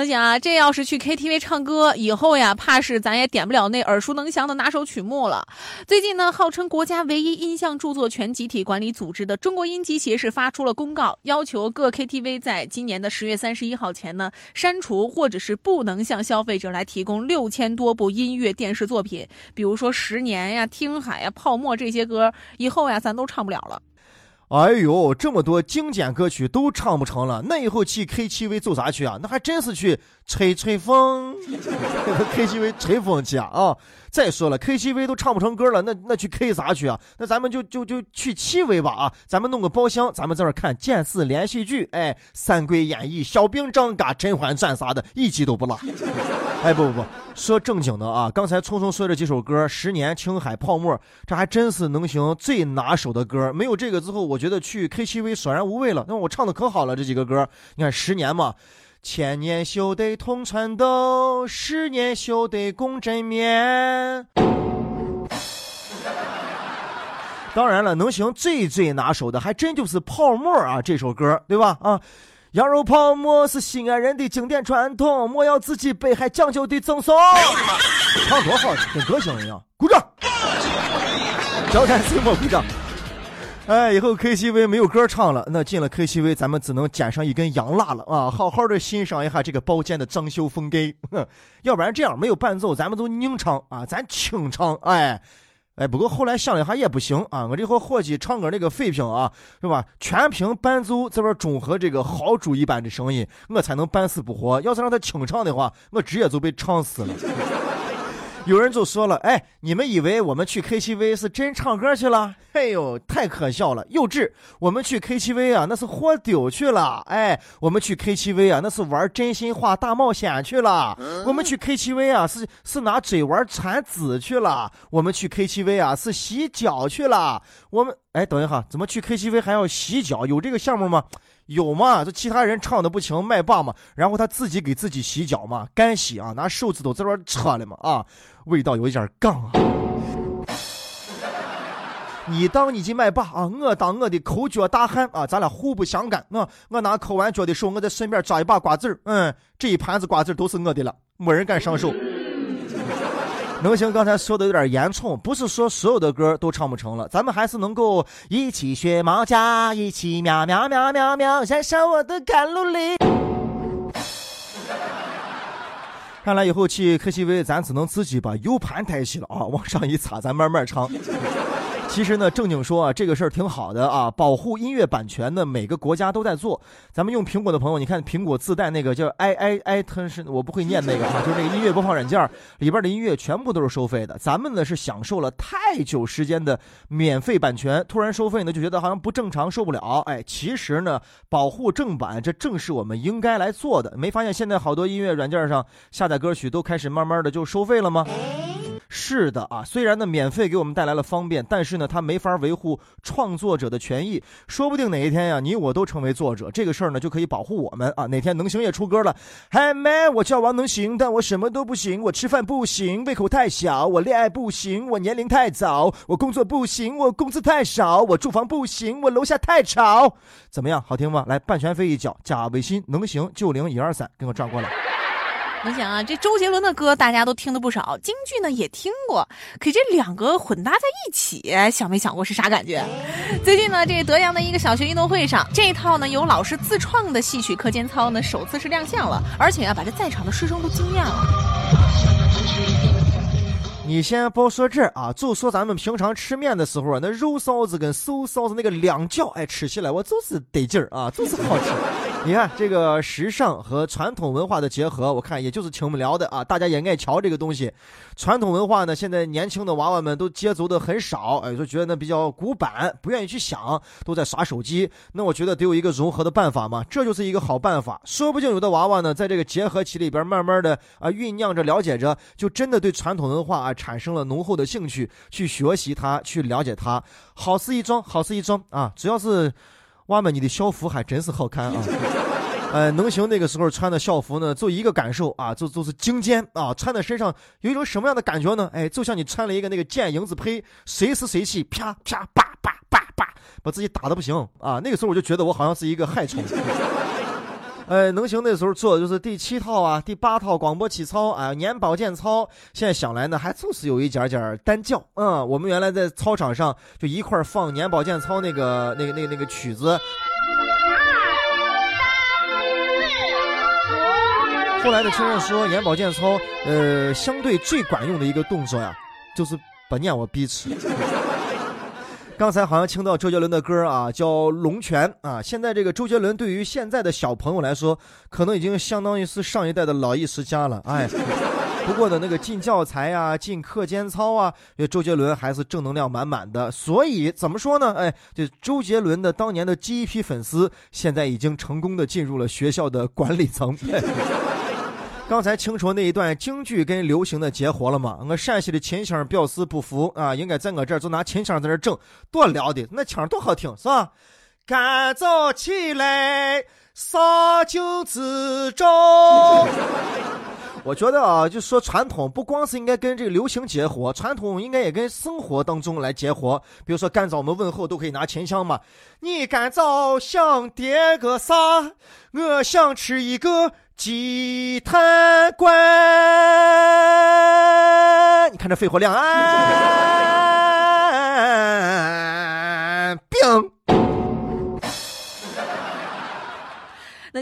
能行啊，这要是去 KTV 唱歌，以后呀，怕是咱也点不了那耳熟能详的拿手曲目了。最近呢，号称国家唯一音像著作权集体管理组织的中国音集协是发出了公告，要求各 KTV 在今年的十月三十一号前呢，删除或者是不能向消费者来提供六千多部音乐电视作品，比如说《十年》呀、《听海》呀、《泡沫》这些歌，以后呀，咱都唱不了了。哎呦，这么多经典歌曲都唱不成了，那以后去 KTV 做啥去啊？那还真是去吹吹风，KTV 吹风去啊啊！再说了，KTV 都唱不成歌了，那那去 K 啥去啊？那咱们就就就去七位吧啊！咱们弄个包厢，咱们在这看电视连续剧，哎，《三国演义》、小兵张嘎、甄嬛传啥的，一集都不落。哎，不不不，说正经的啊！刚才匆匆说这几首歌，《十年》、《青海》、《泡沫》，这还真是能行最拿手的歌。没有这个之后，我觉得去 KTV 索然无味了。那我唱的可好了，这几个歌，你看《十年》嘛，千年修得同船渡，十年修得共枕眠。当然了，能行最最拿手的，还真就是《泡沫》啊，这首歌，对吧？啊。羊肉泡馍是西安人的经典传统，莫要自己背，还讲究的赠送。唱多好，跟歌星一样，鼓掌！交战岁末鼓掌。哎，以后 KTV 没有歌唱了，那进了 KTV，咱们只能捡上一根洋蜡了啊！好好的欣赏一下这个包间的装修风格。要不然这样没有伴奏，咱们都拧唱啊，咱清唱，哎。哎，不过后来想了一下也不行啊！我这伙伙计唱歌那个水平啊，是吧？全凭伴奏这边中和这个豪猪一般的声音，我才能半死不活。要是让他清唱的话，我直接就被唱死了。有人就说了：“哎，你们以为我们去 KTV 是真唱歌去了？嘿呦，太可笑了，幼稚！我们去 KTV 啊，那是喝酒去了。哎，我们去 KTV 啊，那是玩真心话大冒险去了。我们去 KTV 啊，是是拿嘴玩传纸去了。我们去 KTV 啊，是洗脚去了。我们哎，等一下，怎么去 KTV 还要洗脚？有这个项目吗？”有嘛？这其他人唱的不行，麦霸嘛，然后他自己给自己洗脚嘛，干洗啊，拿手指头在这扯了嘛啊，味道有一点杠啊。你当你的麦霸啊，我当我的抠脚大汉啊，咱俩互不相干。我我拿抠完脚的时候，我再顺便抓一把瓜子儿，嗯，这一盘子瓜子儿都是我的了，没人敢上手。能行，刚才说的有点严重，不是说所有的歌都唱不成了，咱们还是能够一起学猫叫，一起喵喵喵喵喵，燃烧我的甘露里。看来以后去 KTV，咱只能自己把 U 盘带起了啊，往上一插，咱慢慢唱。其实呢，正经说啊，这个事儿挺好的啊，保护音乐版权呢，每个国家都在做。咱们用苹果的朋友，你看苹果自带那个叫 i i i，它是我不会念那个啊，就是那个音乐播放软件里边的音乐全部都是收费的。咱们呢是享受了太久时间的免费版权，突然收费呢就觉得好像不正常，受不了。哎，其实呢，保护正版，这正是我们应该来做的。没发现现在好多音乐软件上下载歌曲都开始慢慢的就收费了吗？是的啊，虽然呢免费给我们带来了方便，但是呢它没法维护创作者的权益。说不定哪一天呀，你我都成为作者，这个事儿呢就可以保护我们啊。哪天能行也出歌了，嗨，man，，我叫王能行，但我什么都不行。我吃饭不行，胃口太小；我恋爱不行，我年龄太早；我工作不行，我工资太少；我住房不行，我楼下太吵。怎么样，好听吗？来，版权费一脚，加微信能行九零一二三，给我转过来。你想啊，这周杰伦的歌大家都听的不少，京剧呢也听过，可这两个混搭在一起，想没想过是啥感觉？最近呢，这德阳的一个小学运动会上，这套呢由老师自创的戏曲课间操呢首次是亮相了，而且啊把这在场的师生都惊艳了。你先别说这啊，就说咱们平常吃面的时候，那肉臊子跟瘦臊子那个两角，哎，吃起来我就是得劲儿啊，就是好吃。你看这个时尚和传统文化的结合，我看也就是挺无聊的啊。大家也爱瞧这个东西。传统文化呢，现在年轻的娃娃们都接触的很少，哎，就觉得那比较古板，不愿意去想，都在耍手机。那我觉得得有一个融合的办法嘛，这就是一个好办法。说不定有的娃娃呢，在这个结合期里边，慢慢的啊酝酿着、了解着，就真的对传统文化啊产生了浓厚的兴趣，去学习它，去了解它。好事一桩，好事一桩啊！只要是。娃们，你的校服还真是好看啊！呃，能行那个时候穿的校服呢，就一个感受啊，就就是精尖啊，穿在身上有一种什么样的感觉呢？哎，就像你穿了一个那个剑影子胚，随时随地啪啪叭叭叭叭，把自己打的不行啊。那个时候我就觉得我好像是一个害虫。呃，能行那时候做的就是第七套啊，第八套广播体操啊，年保健操。现在想来呢，还就是有一点点单调。嗯，我们原来在操场上就一块放年保健操那个那个那个那个曲子。后来的听人说，眼保健操，呃，相对最管用的一个动作呀，就是把念我逼吃。刚才好像听到周杰伦的歌啊，叫《龙泉》啊。现在这个周杰伦对于现在的小朋友来说，可能已经相当于是上一代的老艺术家了。哎，不过呢，那个进教材啊，进课间操啊，周杰伦还是正能量满满的。所以怎么说呢？哎，这周杰伦的当年的第一批粉丝，现在已经成功的进入了学校的管理层。刚才清楚那一段京剧跟流行的结合了吗？我陕西的秦腔表示不服啊，应该在我这儿就拿秦腔在这整，多撩的，那腔多好听，是吧？干早起来洒井之中。我觉得啊，就说传统不光是应该跟这个流行结合，传统应该也跟生活当中来结合。比如说干早我们问候都可以拿秦腔嘛。你干早想点个啥？我想吃一个。鸡贪官，你看这肺活量啊，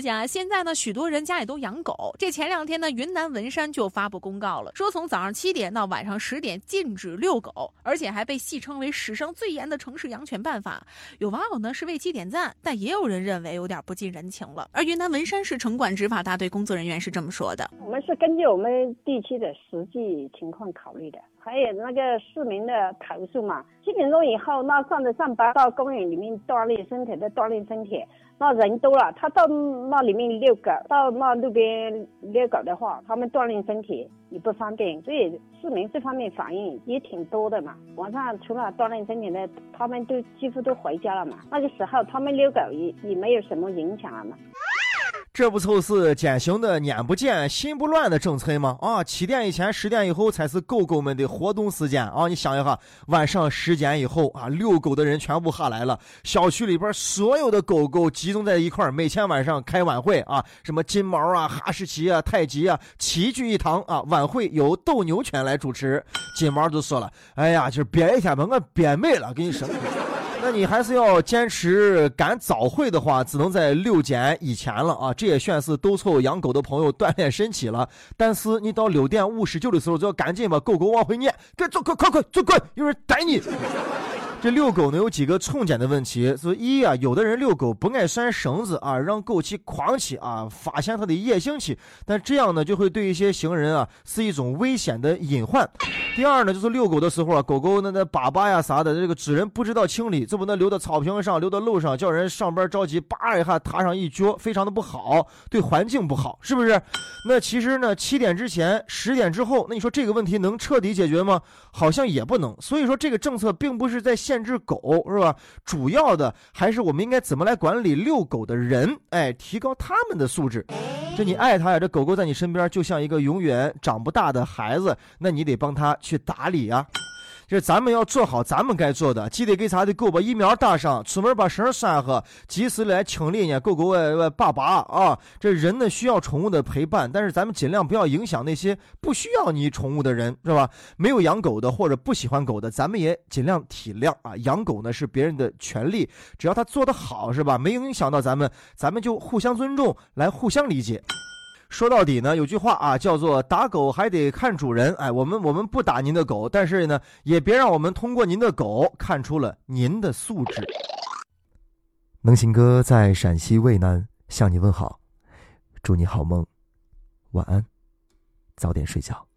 讲现在呢，许多人家里都养狗。这前两天呢，云南文山就发布公告了，说从早上七点到晚上十点禁止遛狗，而且还被戏称为史上最严的城市养犬办法。有网友呢是为其点赞，但也有人认为有点不近人情了。而云南文山市城管执法大队工作人员是这么说的：“我们是根据我们地区的实际情况考虑的，还有那个市民的投诉嘛。七点钟以后，那上着上班到公园里面锻炼身体的锻炼身体。”那人多了，他到那里面遛狗，到那路边遛狗的话，他们锻炼身体也不方便，所以市民这方面反应也挺多的嘛。晚上除了锻炼身体的，他们都几乎都回家了嘛。那个时候他们遛狗也也没有什么影响了嘛。这不就是典型的眼不见心不乱的政策吗？啊，七点以前、十点以后才是狗狗们的活动时间啊！你想一下，晚上十点以后啊，遛狗的人全部下来了，小区里边所有的狗狗集中在一块儿，每天晚上开晚会啊，什么金毛啊、哈士奇啊、泰迪啊，齐聚一堂啊。晚会由斗牛犬来主持，金毛就说了：“哎呀，就是憋一天把我憋没了，跟你说。”那你还是要坚持赶早会的话，只能在六点以前了啊！这也算是督促养狗的朋友锻炼身体了。但是你到六点五十九的时候，就要赶紧把狗狗往回撵，快走，快快快，走快，有人逮你！这遛狗呢有几个重点的问题，是一啊，有的人遛狗不爱拴绳子啊，让狗去狂起啊，发现它的夜行期，但这样呢就会对一些行人啊是一种危险的隐患。第二呢，就是遛狗的时候啊，狗狗那那粑粑呀啥的，这个主人不知道清理，这不能留到草坪上，留到路上，叫人上班着急，叭一下踏上一脚，非常的不好，对环境不好，是不是？那其实呢，七点之前，十点之后，那你说这个问题能彻底解决吗？好像也不能。所以说这个政策并不是在。限制狗是吧？主要的还是我们应该怎么来管理遛狗的人，哎，提高他们的素质。这你爱它呀，这狗狗在你身边就像一个永远长不大的孩子，那你得帮它去打理呀。就是咱们要做好咱们该做的，记得给咱的狗把疫苗打上，出门把绳拴好，及时来清理呢狗狗呃粑粑啊。这人呢需要宠物的陪伴，但是咱们尽量不要影响那些不需要你宠物的人，是吧？没有养狗的或者不喜欢狗的，咱们也尽量体谅啊。养狗呢是别人的权利，只要他做得好，是吧？没影响到咱们，咱们就互相尊重，来互相理解。说到底呢，有句话啊，叫做打狗还得看主人。哎，我们我们不打您的狗，但是呢，也别让我们通过您的狗看出了您的素质。能行哥在陕西渭南向你问好，祝你好梦，晚安，早点睡觉。